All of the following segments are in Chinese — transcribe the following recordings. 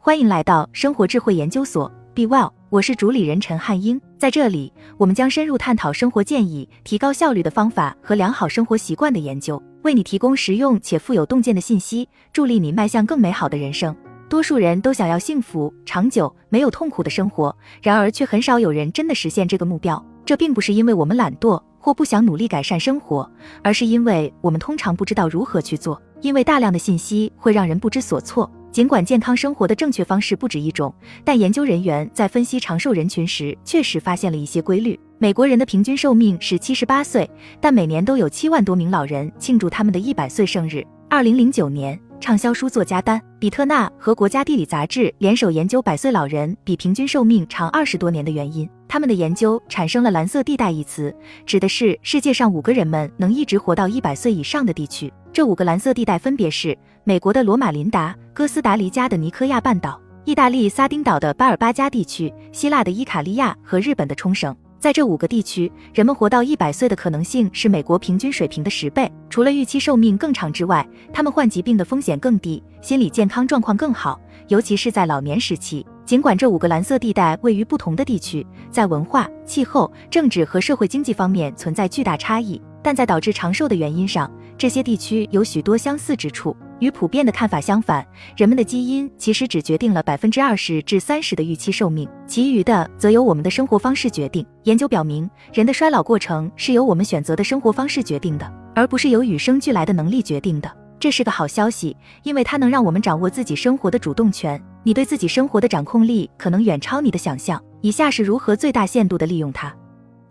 欢迎来到生活智慧研究所，Be Well，我是主理人陈汉英。在这里，我们将深入探讨生活建议、提高效率的方法和良好生活习惯的研究，为你提供实用且富有洞见的信息，助力你迈向更美好的人生。多数人都想要幸福、长久、没有痛苦的生活，然而却很少有人真的实现这个目标。这并不是因为我们懒惰或不想努力改善生活，而是因为我们通常不知道如何去做。因为大量的信息会让人不知所措。尽管健康生活的正确方式不止一种，但研究人员在分析长寿人群时确实发现了一些规律。美国人的平均寿命是七十八岁，但每年都有七万多名老人庆祝他们的一百岁生日。二零零九年。畅销书作家丹·比特纳和国家地理杂志联手研究百岁老人比平均寿命长二十多年的原因。他们的研究产生了“蓝色地带”一词，指的是世界上五个人们能一直活到一百岁以上的地区。这五个蓝色地带分别是美国的罗马琳达、哥斯达黎加的尼科亚半岛、意大利撒丁岛的巴尔巴加地区、希腊的伊卡利亚和日本的冲绳。在这五个地区，人们活到一百岁的可能性是美国平均水平的十倍。除了预期寿命更长之外，他们患疾病的风险更低，心理健康状况更好，尤其是在老年时期。尽管这五个蓝色地带位于不同的地区，在文化、气候、政治和社会经济方面存在巨大差异，但在导致长寿的原因上，这些地区有许多相似之处。与普遍的看法相反，人们的基因其实只决定了百分之二十至三十的预期寿命，其余的则由我们的生活方式决定。研究表明，人的衰老过程是由我们选择的生活方式决定的，而不是由与生俱来的能力决定的。这是个好消息，因为它能让我们掌握自己生活的主动权。你对自己生活的掌控力可能远超你的想象。以下是如何最大限度地利用它：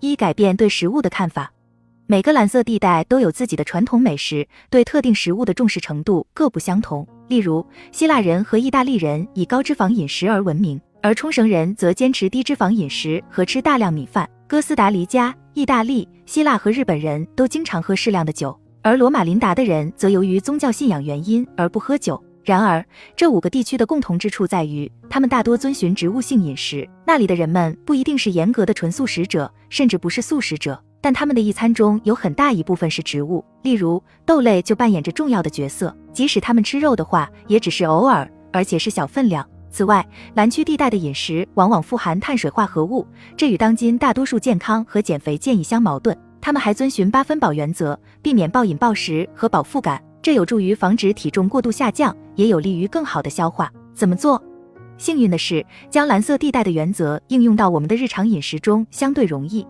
一、改变对食物的看法。每个蓝色地带都有自己的传统美食，对特定食物的重视程度各不相同。例如，希腊人和意大利人以高脂肪饮食而闻名，而冲绳人则坚持低脂肪饮食和吃大量米饭。哥斯达黎加、意大利、希腊和日本人都经常喝适量的酒，而罗马琳达的人则由于宗教信仰原因而不喝酒。然而，这五个地区的共同之处在于，他们大多遵循植物性饮食。那里的人们不一定是严格的纯素食者，甚至不是素食者。但他们的一餐中有很大一部分是植物，例如豆类就扮演着重要的角色。即使他们吃肉的话，也只是偶尔，而且是小分量。此外，蓝区地带的饮食往往富含碳水化合物，这与当今大多数健康和减肥建议相矛盾。他们还遵循八分饱原则，避免暴饮暴食和饱腹感，这有助于防止体重过度下降，也有利于更好的消化。怎么做？幸运的是，将蓝色地带的原则应用到我们的日常饮食中相对容易。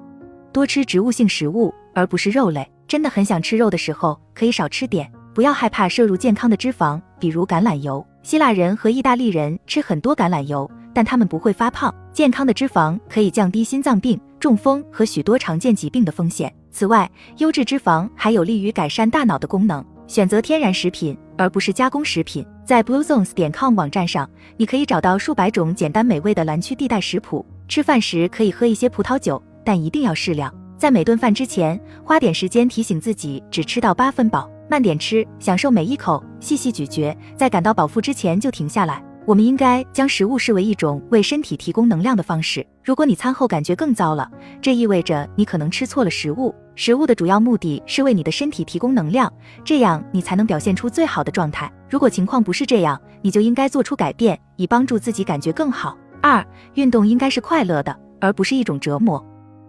多吃植物性食物，而不是肉类。真的很想吃肉的时候，可以少吃点。不要害怕摄入健康的脂肪，比如橄榄油。希腊人和意大利人吃很多橄榄油，但他们不会发胖。健康的脂肪可以降低心脏病、中风和许多常见疾病的风险。此外，优质脂肪还有利于改善大脑的功能。选择天然食品，而不是加工食品。在 bluezones 点 com 网站上，你可以找到数百种简单美味的蓝区地带食谱。吃饭时可以喝一些葡萄酒。但一定要适量，在每顿饭之前花点时间提醒自己只吃到八分饱，慢点吃，享受每一口，细细咀嚼，在感到饱腹之前就停下来。我们应该将食物视为一种为身体提供能量的方式。如果你餐后感觉更糟了，这意味着你可能吃错了食物。食物的主要目的是为你的身体提供能量，这样你才能表现出最好的状态。如果情况不是这样，你就应该做出改变，以帮助自己感觉更好。二，运动应该是快乐的，而不是一种折磨。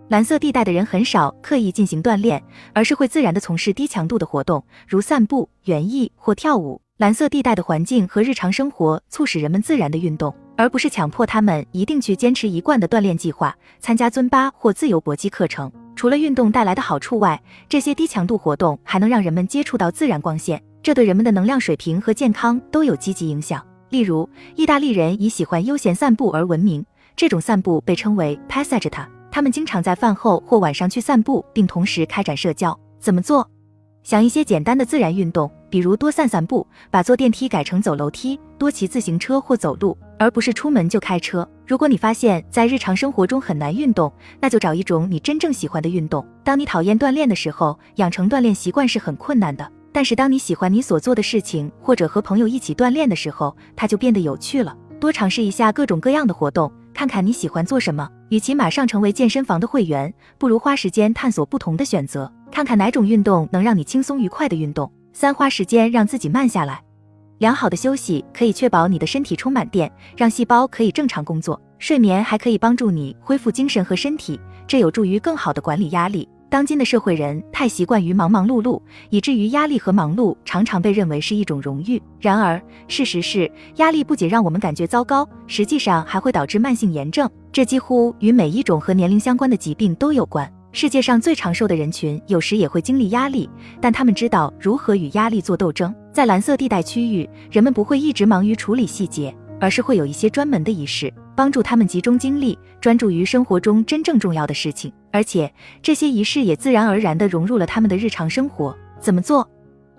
蓝色地带的人很少刻意进行锻炼，而是会自然地从事低强度的活动，如散步、园艺或跳舞。蓝色地带的环境和日常生活促使人们自然的运动，而不是强迫他们一定去坚持一贯的锻炼计划，参加尊巴或自由搏击课程。除了运动带来的好处外，这些低强度活动还能让人们接触到自然光线，这对人们的能量水平和健康都有积极影响。例如，意大利人以喜欢悠闲散步而闻名，这种散步被称为 passeggiata。他们经常在饭后或晚上去散步，并同时开展社交。怎么做？想一些简单的自然运动，比如多散散步，把坐电梯改成走楼梯，多骑自行车或走路，而不是出门就开车。如果你发现，在日常生活中很难运动，那就找一种你真正喜欢的运动。当你讨厌锻炼的时候，养成锻炼习惯是很困难的。但是当你喜欢你所做的事情，或者和朋友一起锻炼的时候，它就变得有趣了。多尝试一下各种各样的活动。看看你喜欢做什么。与其马上成为健身房的会员，不如花时间探索不同的选择，看看哪种运动能让你轻松愉快的运动。三、花时间让自己慢下来。良好的休息可以确保你的身体充满电，让细胞可以正常工作。睡眠还可以帮助你恢复精神和身体，这有助于更好的管理压力。当今的社会人太习惯于忙忙碌碌，以至于压力和忙碌常常被认为是一种荣誉。然而，事实是，压力不仅让我们感觉糟糕，实际上还会导致慢性炎症，这几乎与每一种和年龄相关的疾病都有关。世界上最长寿的人群有时也会经历压力，但他们知道如何与压力做斗争。在蓝色地带区域，人们不会一直忙于处理细节，而是会有一些专门的仪式。帮助他们集中精力，专注于生活中真正重要的事情，而且这些仪式也自然而然地融入了他们的日常生活。怎么做？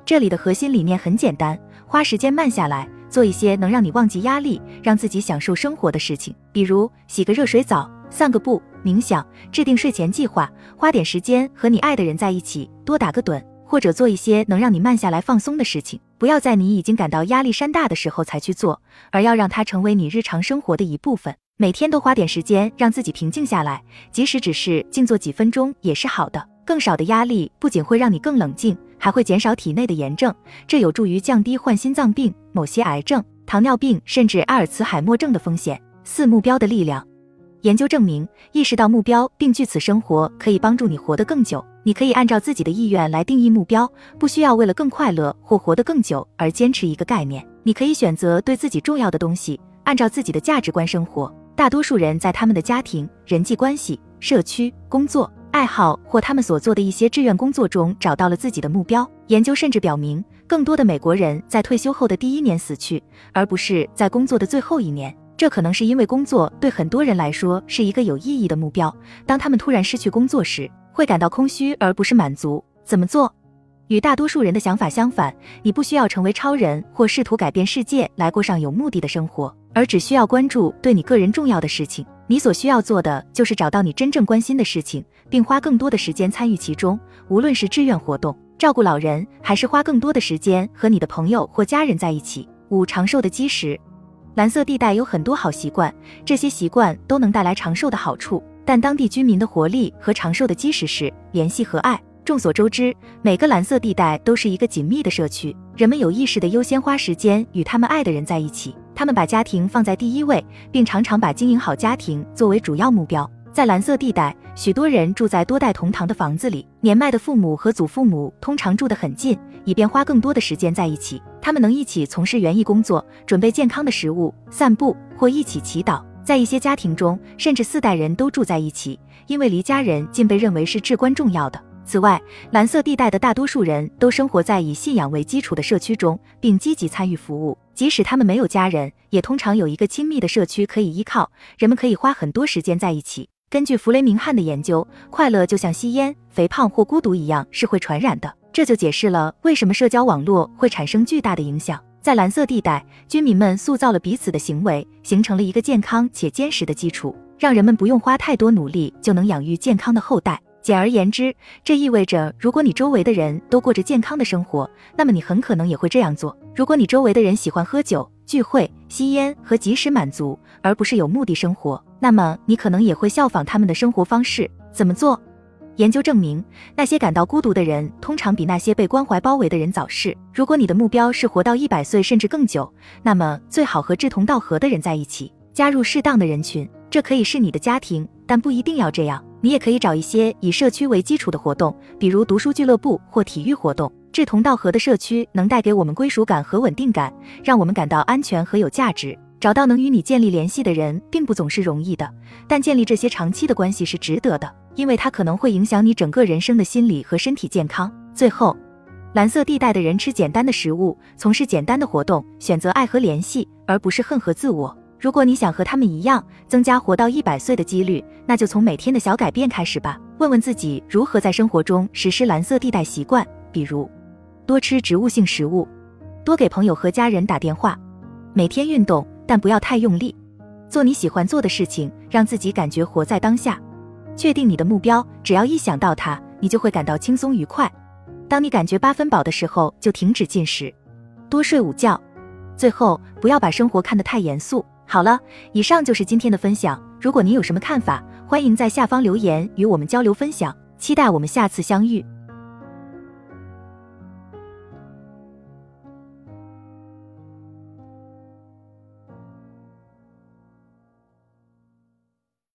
这里的核心理念很简单：花时间慢下来，做一些能让你忘记压力、让自己享受生活的事情，比如洗个热水澡、散个步、冥想、制定睡前计划、花点时间和你爱的人在一起、多打个盹。或者做一些能让你慢下来放松的事情，不要在你已经感到压力山大的时候才去做，而要让它成为你日常生活的一部分。每天都花点时间让自己平静下来，即使只是静坐几分钟也是好的。更少的压力不仅会让你更冷静，还会减少体内的炎症，这有助于降低患心脏病、某些癌症、糖尿病甚至阿尔茨海默症的风险。四目标的力量。研究证明，意识到目标并据此生活，可以帮助你活得更久。你可以按照自己的意愿来定义目标，不需要为了更快乐或活得更久而坚持一个概念。你可以选择对自己重要的东西，按照自己的价值观生活。大多数人在他们的家庭、人际关系、社区、工作、爱好或他们所做的一些志愿工作中找到了自己的目标。研究甚至表明，更多的美国人在退休后的第一年死去，而不是在工作的最后一年。这可能是因为工作对很多人来说是一个有意义的目标。当他们突然失去工作时，会感到空虚而不是满足。怎么做？与大多数人的想法相反，你不需要成为超人或试图改变世界来过上有目的的生活，而只需要关注对你个人重要的事情。你所需要做的就是找到你真正关心的事情，并花更多的时间参与其中，无论是志愿活动、照顾老人，还是花更多的时间和你的朋友或家人在一起。五、长寿的基石。蓝色地带有很多好习惯，这些习惯都能带来长寿的好处。但当地居民的活力和长寿的基石是联系和爱。众所周知，每个蓝色地带都是一个紧密的社区，人们有意识的优先花时间与他们爱的人在一起。他们把家庭放在第一位，并常常把经营好家庭作为主要目标。在蓝色地带，许多人住在多代同堂的房子里，年迈的父母和祖父母通常住得很近，以便花更多的时间在一起。他们能一起从事园艺工作，准备健康的食物，散步或一起祈祷。在一些家庭中，甚至四代人都住在一起，因为离家人近被认为是至关重要的。此外，蓝色地带的大多数人都生活在以信仰为基础的社区中，并积极参与服务。即使他们没有家人，也通常有一个亲密的社区可以依靠。人们可以花很多时间在一起。根据弗雷明汉的研究，快乐就像吸烟、肥胖或孤独一样是会传染的。这就解释了为什么社交网络会产生巨大的影响。在蓝色地带，居民们塑造了彼此的行为，形成了一个健康且坚实的基础，让人们不用花太多努力就能养育健康的后代。简而言之，这意味着，如果你周围的人都过着健康的生活，那么你很可能也会这样做。如果你周围的人喜欢喝酒、聚会、吸烟和及时满足，而不是有目的生活，那么你可能也会效仿他们的生活方式。怎么做？研究证明，那些感到孤独的人通常比那些被关怀包围的人早逝。如果你的目标是活到一百岁甚至更久，那么最好和志同道合的人在一起，加入适当的人群。这可以是你的家庭，但不一定要这样。你也可以找一些以社区为基础的活动，比如读书俱乐部或体育活动。志同道合的社区能带给我们归属感和稳定感，让我们感到安全和有价值。找到能与你建立联系的人，并不总是容易的，但建立这些长期的关系是值得的。因为它可能会影响你整个人生的心理和身体健康。最后，蓝色地带的人吃简单的食物，从事简单的活动，选择爱和联系，而不是恨和自我。如果你想和他们一样，增加活到一百岁的几率，那就从每天的小改变开始吧。问问自己如何在生活中实施蓝色地带习惯，比如多吃植物性食物，多给朋友和家人打电话，每天运动，但不要太用力，做你喜欢做的事情，让自己感觉活在当下。确定你的目标，只要一想到它，你就会感到轻松愉快。当你感觉八分饱的时候，就停止进食，多睡午觉。最后，不要把生活看得太严肃。好了，以上就是今天的分享。如果您有什么看法，欢迎在下方留言与我们交流分享。期待我们下次相遇。